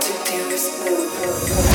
to do this move.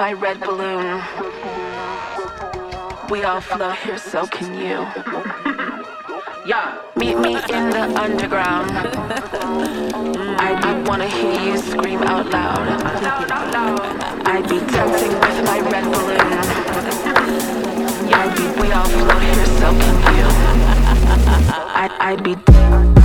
my red balloon. We all flow here, so can you. yeah. Meet me in the underground. I, I wanna hear you scream out loud. I'd be dancing with my red balloon. Yeah, we all flow here, so can you. I, I'd be.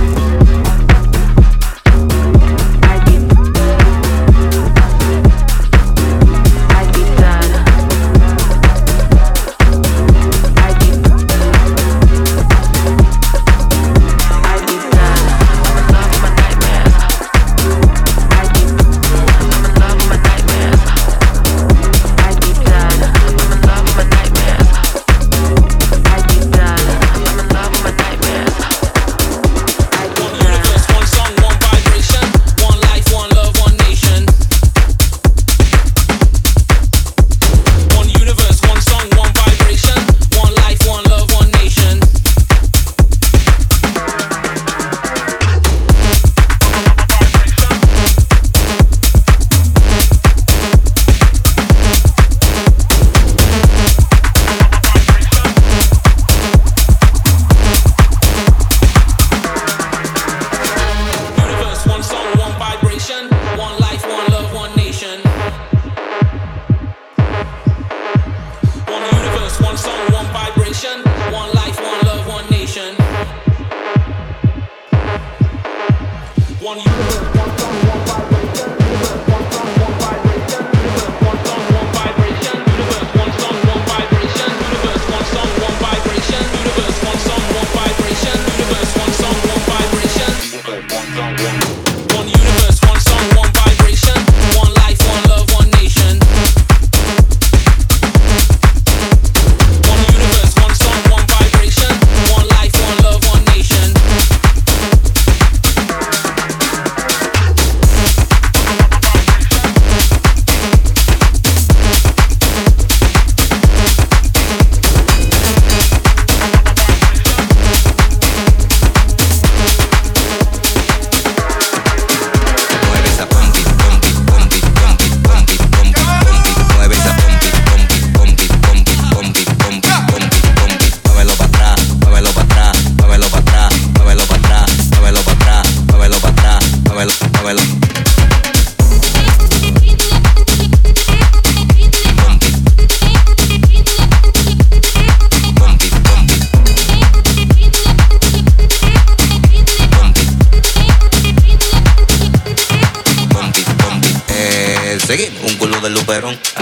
one vibration, one life, one love, one nation, one universe.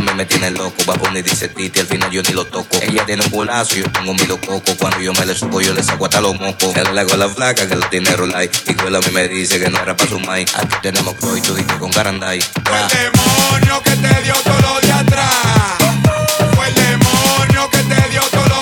mami me tiene loco. Baboni dice titi, al final yo ni lo toco. Ella tiene un culazo, yo tengo un milo coco. Cuando yo me le subo, yo le saco hasta los mocos. Él le hago la flaca que lo tiene rolay. Y que a mí me dice que no era para su mai. Aquí tenemos croy, tú dijiste con caranday. Fue el demonio que te dio todo lo de atrás. Fue el demonio que te dio todo lo de atrás.